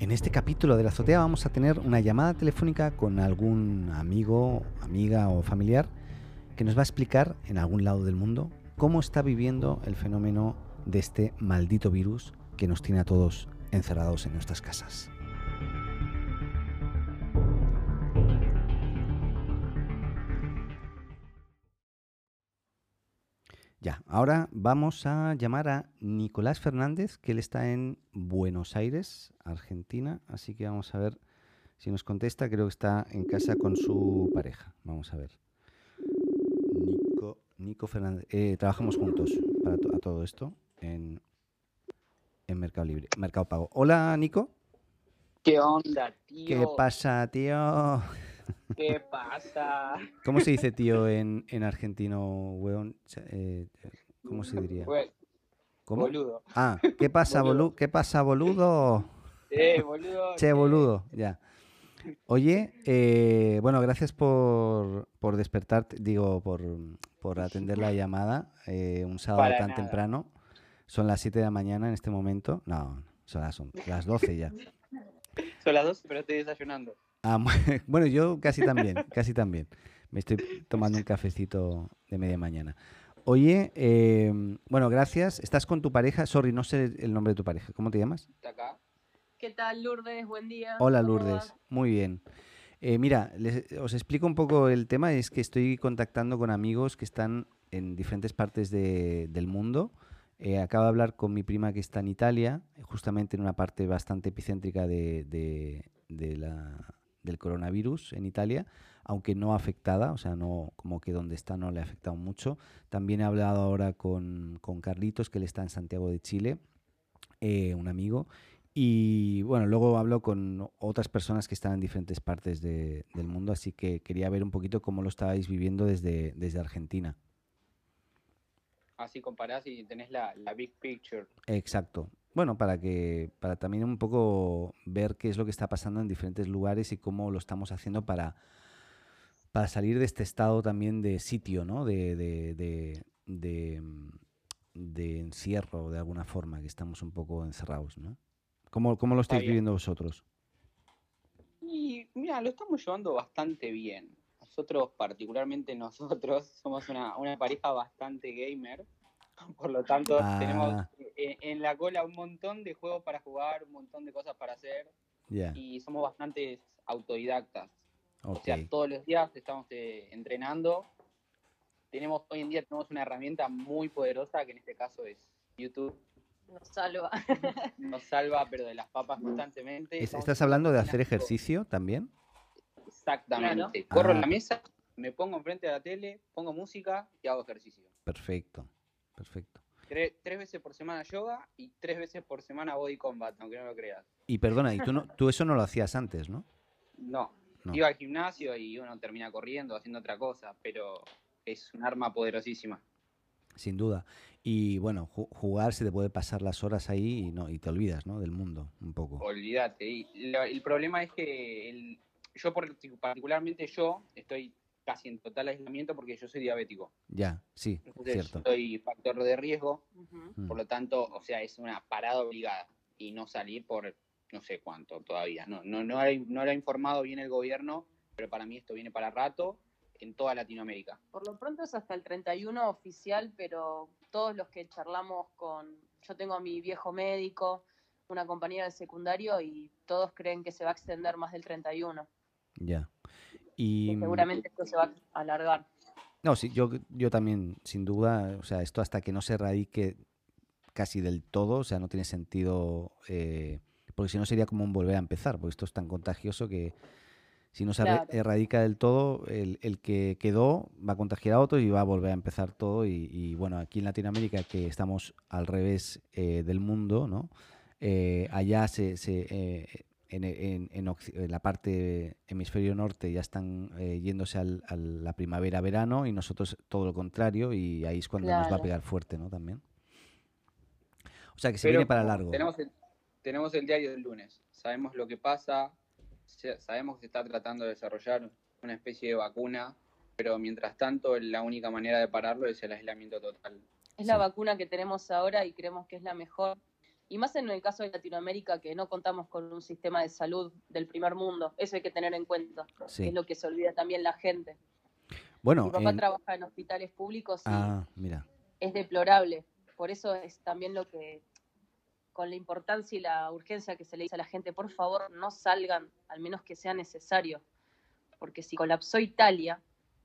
En este capítulo de la azotea vamos a tener una llamada telefónica con algún amigo, amiga o familiar que nos va a explicar en algún lado del mundo cómo está viviendo el fenómeno de este maldito virus que nos tiene a todos encerrados en nuestras casas. Ya, ahora vamos a llamar a Nicolás Fernández, que él está en Buenos Aires, Argentina, así que vamos a ver si nos contesta. Creo que está en casa con su pareja. Vamos a ver. Nico, Nico Fernández. Eh, trabajamos juntos para a todo esto en, en Mercado Libre, Mercado Pago. Hola, Nico. ¿Qué onda, tío? ¿Qué pasa, tío? ¿Qué pasa? ¿Cómo se dice tío en, en argentino, weón? Eh, ¿Cómo se diría? ¿Cómo? Boludo. Ah, ¿qué pasa, boludo? ¿Qué pasa, boludo? Eh, boludo. Che, boludo, ya. Oye, eh, bueno, gracias por, por despertarte, digo, por, por atender la llamada eh, un sábado tan temprano. Son las 7 de la mañana en este momento. No, son las, son las 12 ya. Son las 12, pero estoy desayunando. Ah, bueno, yo casi también, casi también. Me estoy tomando un cafecito de media mañana. Oye, em, bueno, gracias. Estás con tu pareja. Sorry, no sé el nombre de tu pareja. ¿Cómo te llamas? ¿Qué tal, Lourdes? Buen día. Hola, Lourdes. Muy bien. Eh, mira, os explico un poco el tema. Es que estoy contactando con amigos que están en diferentes partes del mundo. Eh, acabo de hablar con mi prima que está en Italia, justamente en una parte bastante epicéntrica de, de la, del coronavirus en Italia, aunque no afectada, o sea, no como que donde está no le ha afectado mucho. También he hablado ahora con, con Carlitos, que él está en Santiago de Chile, eh, un amigo. Y bueno, luego hablo con otras personas que están en diferentes partes del mundo, así que quería ver un poquito cómo lo estabais viviendo desde, desde Argentina. Así comparás y tenés la, la big picture. Exacto bueno, para que, para también un poco ver qué es lo que está pasando en diferentes lugares y cómo lo estamos haciendo para, para salir de este estado también de sitio, ¿no? De, de, de, de, de encierro de alguna forma, que estamos un poco encerrados, ¿no? ¿Cómo, cómo lo estáis viviendo vosotros? Y mira, lo estamos llevando bastante bien. Nosotros, particularmente nosotros, somos una, una pareja bastante gamer. Por lo tanto, tenemos ah. en, la cola un montón de juegos para jugar, un montón de cosas para hacer. Y somos bastante autodidactas. O sea, todos los días estamos eh, entrenando. Tenemos, hoy en día tenemos una herramienta muy poderosa, que en este caso es YouTube. Nos salva. Nos salva, pero de las papas constantemente. ¿Estás hablando de hacer ejercicio también? Exactamente. Corro en la ah. mesa, me pongo enfrente de la tele, pongo música y hago ejercicio. Perfecto. Perfecto. Tres, veces por semana yoga y tres veces por semana body combat, aunque no lo creas. Y perdona, y tú, no, tú eso no lo hacías antes, ¿no? No. Iba al gimnasio y uno termina corriendo, haciendo otra cosa, pero es un arma poderosísima. Sin duda. Y bueno, jugar se te puede pasar las horas ahí y, no, y te olvidas, ¿no? Del mundo, un poco. Olvídate. Y el problema es que yo, particularmente yo, estoy casi en total aislamiento porque yo soy diabético. Ya, sí, cierto. Soy factor de riesgo, por lo tanto, o sea, es una parada obligada y no salir por no sé cuánto todavía. No, no, no, no lo ha informado bien el gobierno, pero para mí esto viene para rato en toda Latinoamérica. Por lo pronto es hasta el 31 oficial, pero todos los que charlamos con, yo tengo a mi viejo médico, una compañía de secundario y todos creen que se va a extender más del 31. Ya. Y seguramente esto se va a alargar. No, sí, yo, yo también, sin duda, o sea, esto hasta que no se erradique casi del todo, o sea, no tiene sentido, eh, porque si no sería como un volver a empezar, porque esto es tan contagioso que si no se erradica del todo, el, el, que quedó va a contagiar a otros y va a volver a empezar todo. Y, bueno, aquí en Latinoamérica, que estamos al revés eh, del mundo, ¿no? Eh, allá se, se en, la parte hemisferio norte ya están eh, yéndose al, a la primavera-verano y nosotros todo lo contrario y ahí es cuando nos va a pegar fuerte, ¿no? También. O sea que se viene para largo. Tenemos el, tenemos el diario del lunes, sabemos lo que pasa, sabemos que se está tratando de desarrollar una especie de vacuna, pero mientras tanto la única manera de pararlo es el aislamiento total. Es la vacuna que tenemos ahora y creemos que es la mejor Y más en el caso de Latinoamérica, que no contamos con un sistema de salud del primer mundo. Eso hay que tener en cuenta. Es lo que se olvida también la gente. Bueno, Mi papá trabaja en hospitales públicos y ah, mira. es deplorable. Por eso es también lo que, con la importancia y la urgencia que se le dice a la gente, por favor, no salgan, al menos que sea necesario. Porque si colapsó Italia,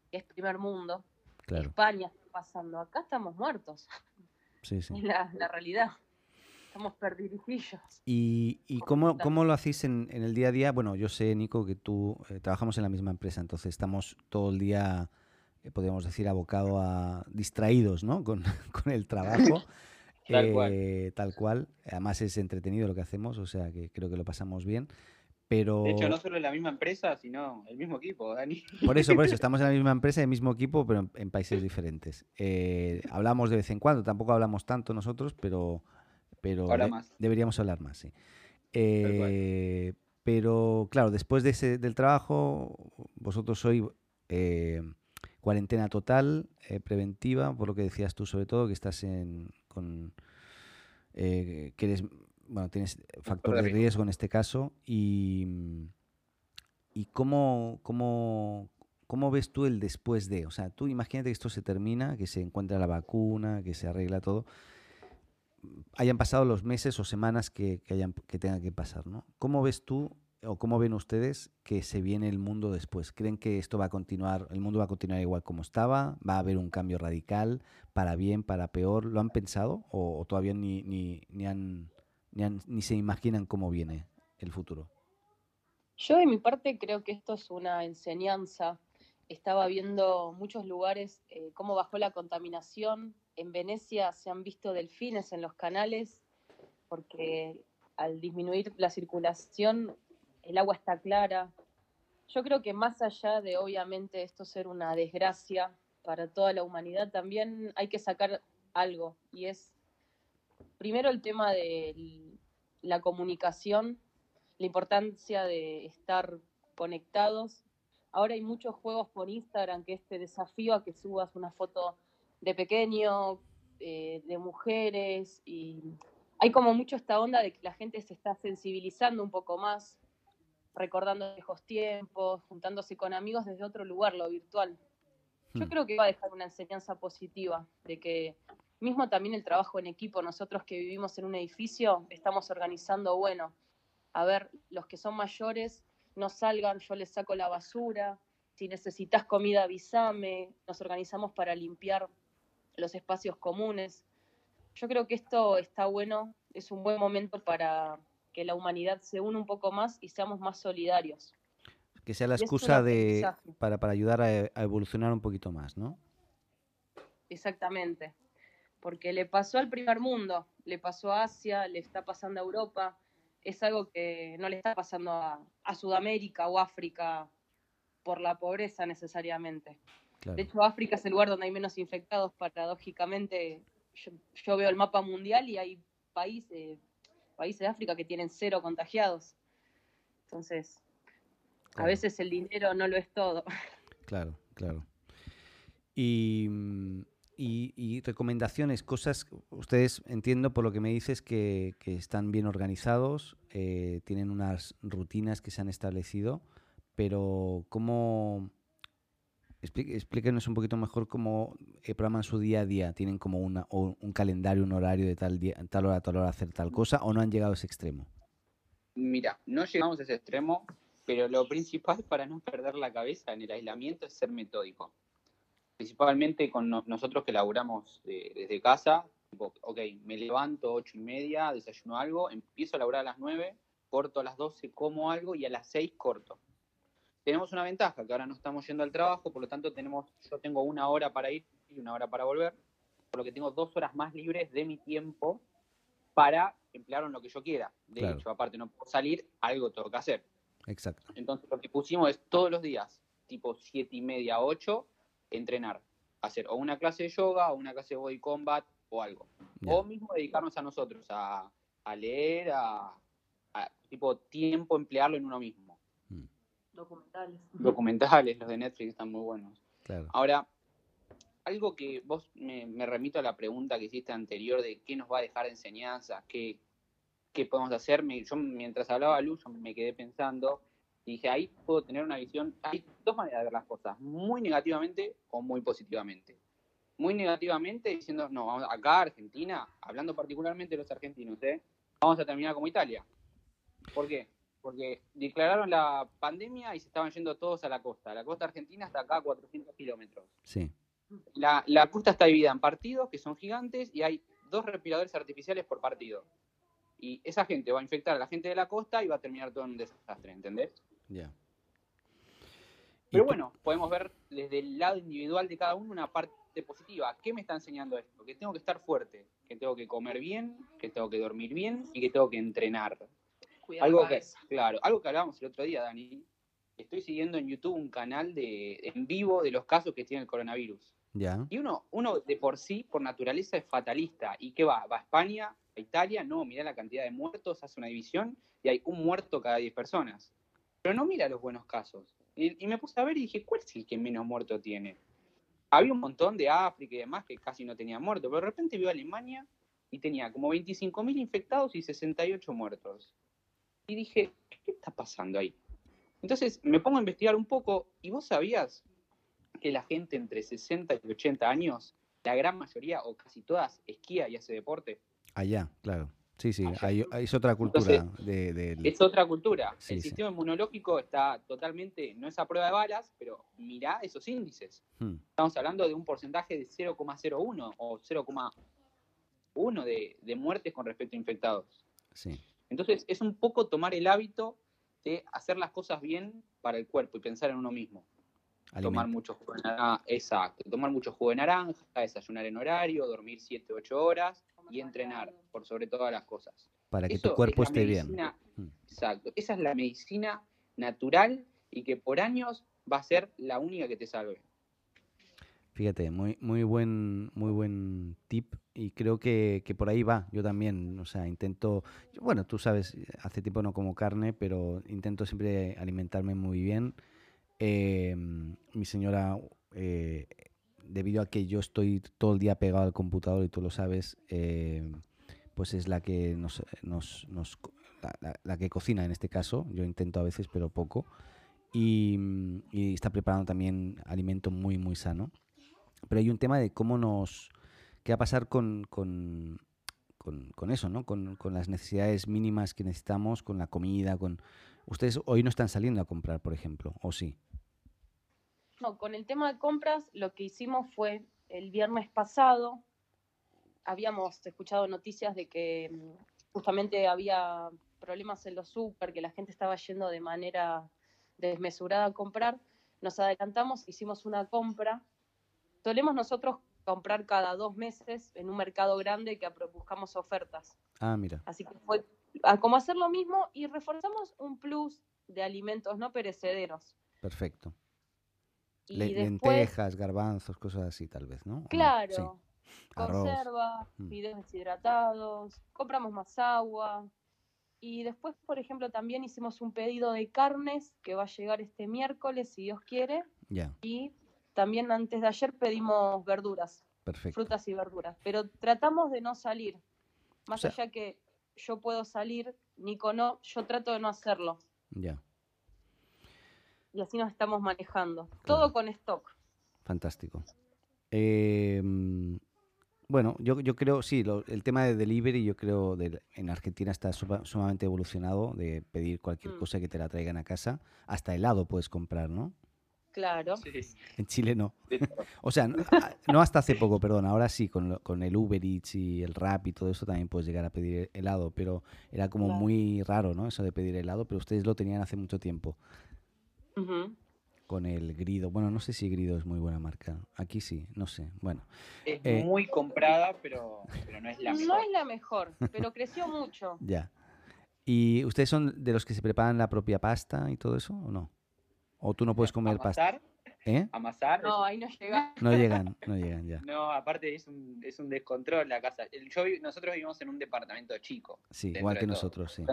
que es primer mundo, España está pasando, acá estamos muertos. Sí, sí. Es la, la realidad. Estamos perdidillos. ¿Y, y cómo, cómo, lo hacéis en, en, el día a día? Bueno, yo sé, Nico, que tú eh, trabajamos en la misma empresa, entonces estamos todo el día, eh, podríamos decir, abocado a distraídos, ¿no? Con, con el trabajo. tal, cual. Eh, tal cual. Además es entretenido lo que hacemos, o sea que creo que lo pasamos bien. Pero... De hecho, no solo en la misma empresa, sino el mismo equipo, Dani. Por eso, por eso, estamos en la misma empresa, el mismo equipo, pero en, en países diferentes. Eh, hablamos de vez en cuando, tampoco hablamos tanto nosotros, pero pero deberíamos hablar más, sí. Eh, pero claro, después de ese, del trabajo, vosotros sois eh, cuarentena total, eh, preventiva, por lo que decías tú sobre todo, que estás en, con, que eres, bueno, tienes factor de riesgo en este caso y, y cómo, cómo, ¿Cómo ves tú el después de? O sea, tú imagínate que esto se termina, que se encuentra la vacuna, que se arregla todo hayan pasado los meses o semanas que, que, tengan que pasar, ¿no? ¿Cómo ves tú o cómo ven ustedes que se viene el mundo después? ¿Creen que esto va a continuar, el mundo va a continuar igual como estaba? ¿Va a haber un cambio radical, para bien, para peor? ¿Lo han pensado o, todavía ni, ni, ni, han, ni, ni se imaginan cómo viene el futuro? Yo de mi parte creo que esto es una enseñanza. Estaba viendo muchos lugares eh, cómo bajó la contaminación en Venecia se han visto delfines en los canales porque al disminuir la circulación el agua está clara. Yo creo que más allá de obviamente esto ser una desgracia para toda la humanidad, también hay que sacar algo y es primero el tema de la comunicación, la importancia de estar conectados. Ahora hay muchos juegos por Instagram que este desafío a que subas una foto de pequeño, eh, de mujeres, y hay como mucho esta onda de que la gente se está sensibilizando un poco más, recordando viejos tiempos, juntándose con amigos desde otro lugar, lo virtual. Yo hmm. creo que va a dejar una enseñanza positiva, de que mismo también el trabajo en equipo, nosotros que vivimos en un edificio, estamos organizando, bueno, a ver, los que son mayores no salgan, yo les saco la basura, si necesitas comida avísame, nos organizamos para limpiar los espacios comunes. Yo creo que esto está bueno, es un buen momento para que la humanidad se une un poco más y seamos más solidarios. Que sea la excusa de, para, para ayudar a, a, evolucionar un poquito más, ¿no? Exactamente, porque le pasó al primer mundo, le pasó a Asia, le está pasando a Europa, es algo que no le está pasando a, a Sudamérica o África por la pobreza necesariamente. De hecho, África es el lugar donde hay menos infectados, paradójicamente. Yo, veo el mapa mundial y hay países, países de África que tienen cero contagiados. Entonces, a veces el dinero no lo es todo. Claro, claro. Y, y, recomendaciones, cosas, ustedes entiendo por lo que me dices que, están bien organizados, eh, tienen unas rutinas que se han establecido, pero ¿cómo, explíquenos un poquito mejor cómo eh, programan su día a día. ¿Tienen como una, un calendario, un horario de tal, día, tal hora, tal hora hacer tal cosa o no han llegado a ese extremo? Mira, no llegamos a ese extremo, pero lo principal para no perder la cabeza en el aislamiento es ser metódico. Principalmente con nosotros que laburamos desde casa, ok, me levanto ocho y media, desayuno algo, empiezo a laburar a las nueve, corto a las doce, como algo y a las seis corto tenemos una ventaja, que ahora no estamos yendo al trabajo, por lo tanto tenemos, yo tengo una hora para ir y una hora para volver, por lo que tengo dos horas más libres de mi tiempo para emplearlo en lo que yo quiera. De hecho, aparte no puedo salir, algo tengo que hacer. Exacto. Entonces lo que pusimos es todos los días, tipo siete y media, ocho, entrenar. Hacer o una clase de yoga, o una clase de body combat, o algo. O mismo dedicarnos a nosotros, a, leer, a, a, tipo tiempo emplearlo en uno mismo. Documentales. Documentales, los de Netflix están muy buenos. Ahora, algo que vos me, remito a la pregunta que hiciste anterior de qué nos va a dejar de enseñanza, qué, qué podemos hacer. yo mientras hablaba Luz, me quedé pensando y dije, ahí puedo tener una visión. Hay dos maneras de ver las cosas, muy negativamente o muy positivamente. Muy negativamente diciendo, no, vamos acá Argentina, hablando particularmente de los argentinos, ¿eh? vamos a terminar como Italia. ¿Por qué? Porque declararon la pandemia y se estaban yendo todos a la costa. La costa argentina está acá a 400 kilómetros. Sí. La, la costa está dividida en partidos que son gigantes y hay dos respiradores artificiales por partido. Y esa gente va a infectar a la gente de la costa y va a terminar todo en un desastre, ¿entendés? Ya. Pero bueno, podemos ver desde el lado individual de cada uno una parte positiva. ¿Qué me está enseñando esto? Que tengo que estar fuerte, que tengo que comer bien, que tengo que dormir bien y que tengo que entrenar. algo que, claro, algo que hablábamos el otro día, Dani. Estoy siguiendo en YouTube un canal de en vivo de los casos que tiene el coronavirus. Ya. Y uno, uno de por sí, por naturaleza, es fatalista. ¿Y qué va? ¿Va a España? ¿A Italia? No, mira la cantidad de muertos, hace una división y hay un muerto cada 10 personas pero no mira los buenos casos. Y, me puse a ver y dije, ¿cuál es el que menos muerto tiene? Había un montón de África y demás que casi no tenían muerto, pero de repente vio a Alemania y tenía como 25.000 infectados y 68 muertos. Y dije, ¿qué está pasando ahí? Entonces me pongo a investigar un poco y vos sabías que la gente entre 60 y 80 años, la gran mayoría o casi todas, esquía y hace deporte. Allá, claro. Sí, sí, es otra cultura. de, Es otra cultura. el sistema inmunológico está totalmente, no es a prueba de balas, pero mirá esos índices. Hmm. Estamos hablando de un porcentaje de 0,01 o 0,1 de, de muertes con respecto a infectados. Sí. Entonces es un poco tomar el hábito de hacer las cosas bien para el cuerpo y pensar en uno mismo. Tomar mucho jugo de naranja, exacto, tomar mucho jugo de naranja, desayunar en horario, dormir 7, 8 horas y entrenar por sobre todas las cosas. Para que tu cuerpo esté bien. Mm. Exacto. Esa es la medicina natural y que por años va a ser la única que te salve. Fíjate, muy, muy buen, muy buen tip y creo que, por ahí va. Yo también, o sea, intento, bueno, tú sabes, hace tiempo no como carne, pero intento siempre alimentarme muy bien. Em, mi señora eh, debido a que yo estoy todo el día pegado al computador y tú lo sabes, eh, pues es la que nos, nos, la, que cocina en este caso. Yo intento a veces, pero poco. Y, está preparando también alimento muy, muy sano. Pero hay un tema de cómo nos... ¿Qué va a pasar con, con, con, eso, ¿no? Con, con, las necesidades mínimas que necesitamos, con la comida, con... Ustedes hoy no están saliendo a comprar, por ejemplo, ¿o sí? No, con el tema de compras, lo que hicimos fue el viernes pasado, habíamos escuchado noticias de que mm, justamente había problemas en los super, que la gente estaba yendo de manera desmesurada a comprar. Nos adelantamos, hicimos una compra. Solemos nosotros comprar cada dos meses en un mercado grande que buscamos ofertas. Ah, mira. Así que fue a como hacer lo mismo y reforzamos un plus de alimentos no perecederos. Perfecto lentejas, garbanzos, cosas así tal vez, ¿no? Claro. Conserva, mm. fideos deshidratados, compramos más agua. Y después, por ejemplo, también hicimos un pedido de carnes que va a llegar este miércoles, si Dios quiere. Ya. Y también antes de ayer pedimos verduras. Perfecto. Frutas y verduras. Pero tratamos de no salir. Más allá que yo puedo salir, Nico no, yo trato de no hacerlo. Ya y así nos estamos manejando. Todo con stock. Fantástico. Eh, bueno, yo, yo creo, sí, el tema de delivery, yo creo de, en Argentina está sumamente evolucionado de pedir cualquier mm. cosa que te la traigan a casa. Hasta helado puedes comprar, ¿no? Claro. En Chile no. o sea, no, hasta hace poco, perdón. Ahora sí, con, con, el Uber Eats y el Rap y todo eso también puedes llegar a pedir helado, pero era como muy raro, ¿no? Eso de pedir helado, pero ustedes lo tenían hace mucho tiempo. Con el Grido. Bueno, no sé si Grido es muy buena marca. Aquí sí, no sé. Bueno. Es eh, muy comprada, pero, no es la mejor. No es la mejor, pero creció mucho. ya. ¿Y ustedes son de los que se preparan la propia pasta y todo eso o no? ¿O tú no puedes comer pasta? ¿Eh? Amasar. No, ahí no llegan. No llegan, no llegan ya. No, aparte es un, es un descontrol la casa. Yo, nosotros vivimos en un departamento chico. Sí, igual que nosotros, sí.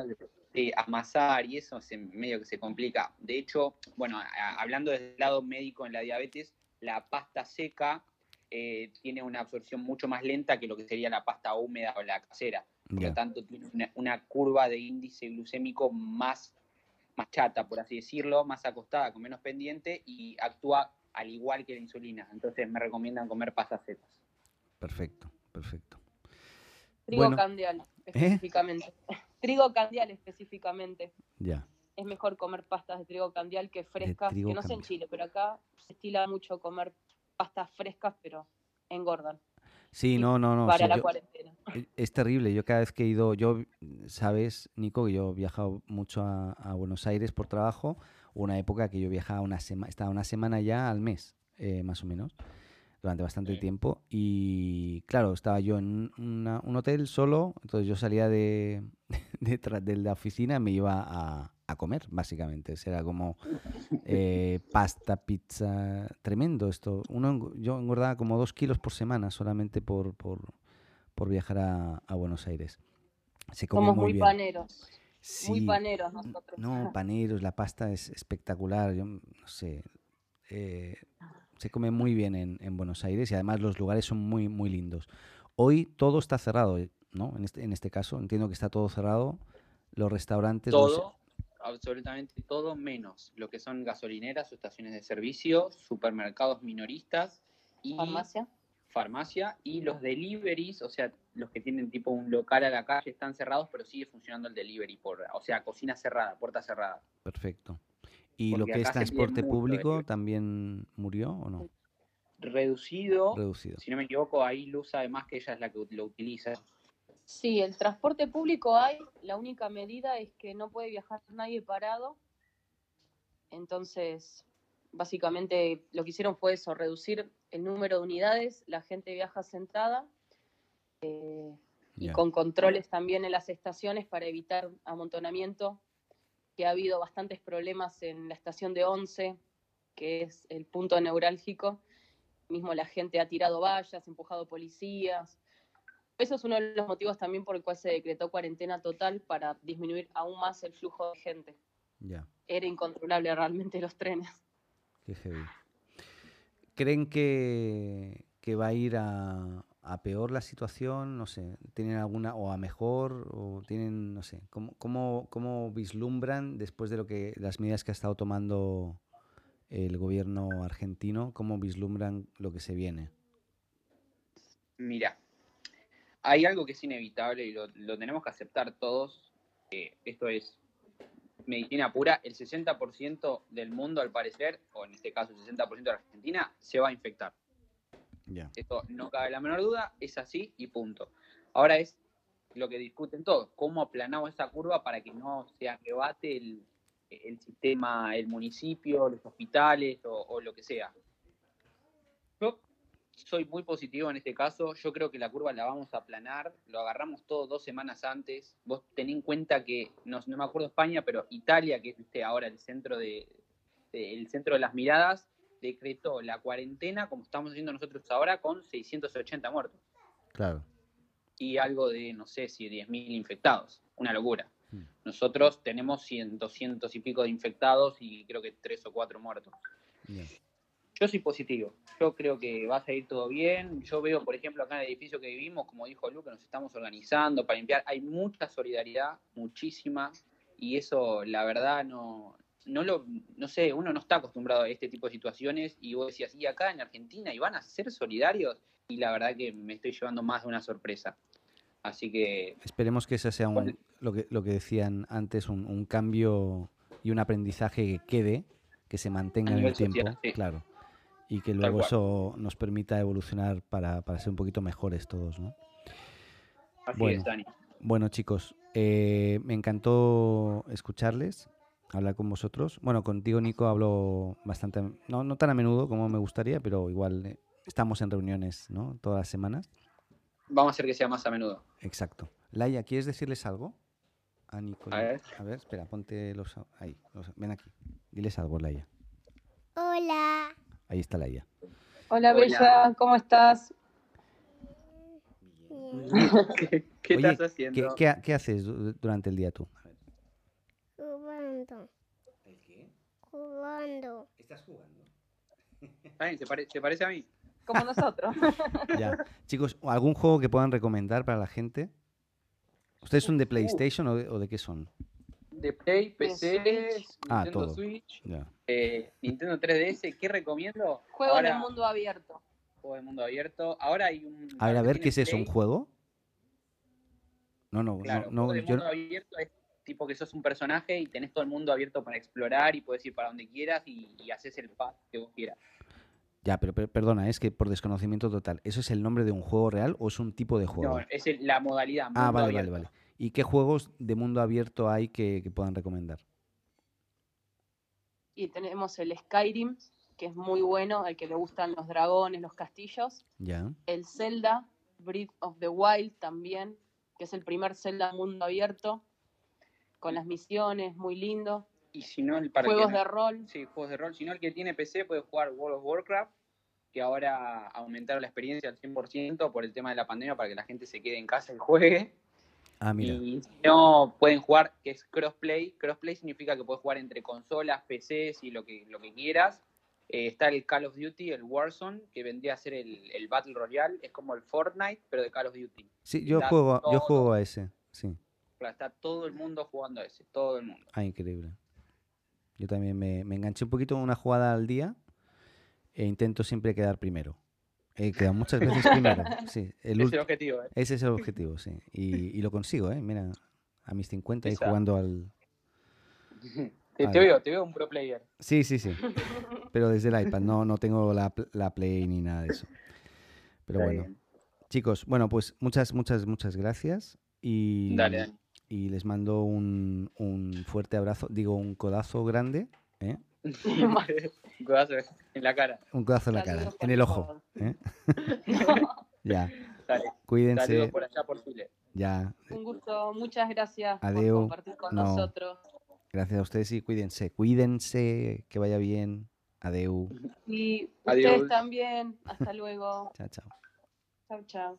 Sí, amasar y eso se, medio que se complica. De hecho, bueno, hablando del lado médico en la diabetes, la pasta seca eh, tiene una absorción mucho más lenta que lo que sería la pasta húmeda o la casera. por lo tanto tiene una, curva de índice glucémico más, más chata, por así decirlo, más acostada, con menos pendiente y actúa al igual que la insulina. Entonces me recomiendan comer pastas setas. Perfecto, perfecto. Trigo candial, ¿eh? específicamente. Trigo candial específicamente. Ya. Es mejor comer pastas de trigo candial que frescas, que no sé en Chile, pero acá se estila mucho comer pastas frescas, pero engordan. Sí, no, no, no. Para la cuarentena. E, es terrible. Yo cada vez que he ido, yo, sabes, Nico, que yo he viajado mucho a, Buenos Aires por trabajo. Una época que yo viajaba una semana, estaba una semana ya al mes, eh, más o menos, durante bastante tiempo. Y claro, estaba yo en un hotel solo, entonces yo salía de, de, la oficina y me iba a, a comer, básicamente. Era como eh, pasta, pizza, tremendo esto. Uno, yo engordaba como dos kilos por semana solamente por, por, por viajar a, a, Buenos Aires. Se come Somos muy, paneros. muy paneros nosotros. No, paneros, la pasta es espectacular. Yo no sé. Eh, se come muy bien en, en, Buenos Aires y además los lugares son muy, muy lindos. Hoy todo está cerrado, ¿no? En este, en este caso, entiendo que está todo cerrado. Los restaurantes. Todo absolutamente todo menos lo que son gasolineras o estaciones de servicio, supermercados minoristas y farmacia. Farmacia y los deliveries, o sea, los que tienen tipo un local a la calle están cerrados, pero sigue funcionando el delivery, por, o sea, cocina cerrada, puerta cerrada. Perfecto. ¿Y lo que es transporte público también murió o no? Reducido. Reducido. Si no me equivoco, ahí Luz además que ella es la que lo utiliza. Sí, el transporte público hay, la única medida es que no puede viajar nadie parado. Entonces, básicamente lo que hicieron fue eso, reducir el número de unidades, la gente viaja sentada eh, y con controles también en las estaciones para evitar amontonamiento, que ha habido bastantes problemas en la estación de Once, que es el punto neurálgico. Mismo la gente ha tirado vallas, empujado policías, eso es uno de los motivos también por el cual se decretó cuarentena total para disminuir aún más el flujo de gente. Era incontrolable realmente los trenes. ¿Creen que, va a ir a, peor la situación? No sé, ¿tienen alguna, o a mejor, o tienen, no sé, ¿cómo, cómo, cómo vislumbran después de lo que las medidas que ha estado tomando el gobierno argentino, cómo vislumbran lo que se viene? Mira, hay algo que es inevitable y lo, tenemos que aceptar todos. esto es medicina pura. El 60% del mundo, al parecer, o en este caso el 60% de la Argentina, se va a infectar. Esto no cabe la menor duda, es así y punto. Ahora es lo que discuten todos, cómo aplanamos esa curva para que no se arrebate el, el sistema, el municipio, los hospitales o, o lo que sea. Soy muy positivo en este caso. Yo creo que la curva la vamos a aplanar. Lo agarramos todo dos semanas antes. Vos ten en cuenta que, no, no me acuerdo España, pero Italia, que es ahora el centro de, el centro de las miradas, decretó la cuarentena, como estamos haciendo nosotros ahora, con 680 muertos. Claro. Y algo de, no sé si 10.000 infectados. Una locura. Hmm. Nosotros tenemos 100, 200 y pico de infectados y creo que 3 o 4 muertos. Yo soy positivo. Yo creo que va a salir todo bien. Yo veo, por ejemplo, acá en el edificio que vivimos, como dijo Lu, que nos estamos organizando para limpiar. Hay mucha solidaridad, muchísima. Y eso, la verdad, no, no lo, no sé, uno no está acostumbrado a este tipo de situaciones. Y vos decías, y acá en Argentina, y van a ser solidarios. Y la verdad que me estoy llevando más de una sorpresa. Así que. Esperemos que ese sea un, lo, que, lo que decían antes, un, un cambio y un aprendizaje que quede, que se mantenga en el tiempo. Claro y que luego eso nos permita evolucionar para, ser un poquito mejores todos, ¿no? Así bueno, es, Dani. Bueno, chicos, eh, me encantó escucharles, hablar con vosotros. Bueno, contigo, Nico, hablo bastante, no, no tan a menudo como me gustaría, pero igual eh, estamos en reuniones, ¿no? Todas las semanas. Vamos a hacer que sea más a menudo. Exacto. Laia, ¿quieres decirles algo? A Nico. A ver. A ver, espera, ponte los... Ahí, ven aquí. Diles algo, Laia. Hola. Ahí está la IA. Hola, Bella, ¿cómo estás? ¿Qué, estás haciendo? ¿qué, haces durante el día tú? Jugando. ¿El qué? Jugando. ¿Estás jugando? ¿se, parece a mí? Como nosotros. ya. Chicos, ¿algún juego que puedan recomendar para la gente? ¿Ustedes son de PlayStation o, de, qué son? De Play, PC, ah, Nintendo Switch, eh, Nintendo 3DS. ¿Qué recomiendo? Juego de mundo abierto. Juego de mundo abierto. Ahora hay un. A ver, a ver, ¿qué es eso? ¿Un juego? No, no, claro, no. Juego de mundo abierto es tipo que sos un personaje y tenés todo el mundo abierto para explorar y puedes ir para donde quieras y, y haces el path que vos quieras. Ya, pero, perdona, es que por desconocimiento total, ¿eso es el nombre de un juego real o es un tipo de juego? No, es la modalidad. ah, vale, vale, vale. ¿Y qué juegos de mundo abierto hay que, puedan recomendar? Y tenemos el Skyrim, que es muy bueno, al que le gustan los dragones, los castillos. Ya. El Zelda, Breath of the Wild también, que es el primer Zelda mundo abierto, con las misiones, muy lindo. Y si no, el para Juegos de rol. Sí, juegos de rol. Si no, el que tiene PC puede jugar World of Warcraft, que ahora aumentaron la experiencia al 100% por el tema de la pandemia para que la gente se quede en casa y juegue. Ah, mira. Y si no, pueden jugar, que es crossplay. Crossplay significa que puedes jugar entre consolas, PCs y lo que, lo que quieras. Eh, está el Call of Duty, el Warzone, que vendría a ser el, el, Battle Royale. Es como el Fortnite, pero de Call of Duty. Sí, yo, juego, yo juego a ese, sí. Está todo el mundo jugando a ese, todo el mundo. Ah, increíble. Yo también me, enganché un poquito en una jugada al día e intento siempre quedar primero. He quedado muchas veces primero. Sí, el ese es el objetivo, ¿eh? Ese es el objetivo, sí. Y, lo consigo, ¿eh? Mira, a mis 50 y jugando al... Te, veo, te veo un pro player. Sí, sí, sí. Pero desde el iPad, no, no tengo la, la Play ni nada de eso. Pero bueno. Chicos, bueno, pues muchas, muchas, muchas gracias. Y, dale y les mando un, fuerte abrazo, digo un codazo grande. ¿eh? Un codazo en la cara. Un codazo en la cara, en el ojo. ¿eh? ya. Cuídense. por allá por Chile. Ya. Un gusto, muchas gracias por compartir con nosotros. Gracias a ustedes y cuídense. Cuídense, que vaya bien. Adeu. Y ustedes también. Hasta luego. chao, chao. Chao, chao.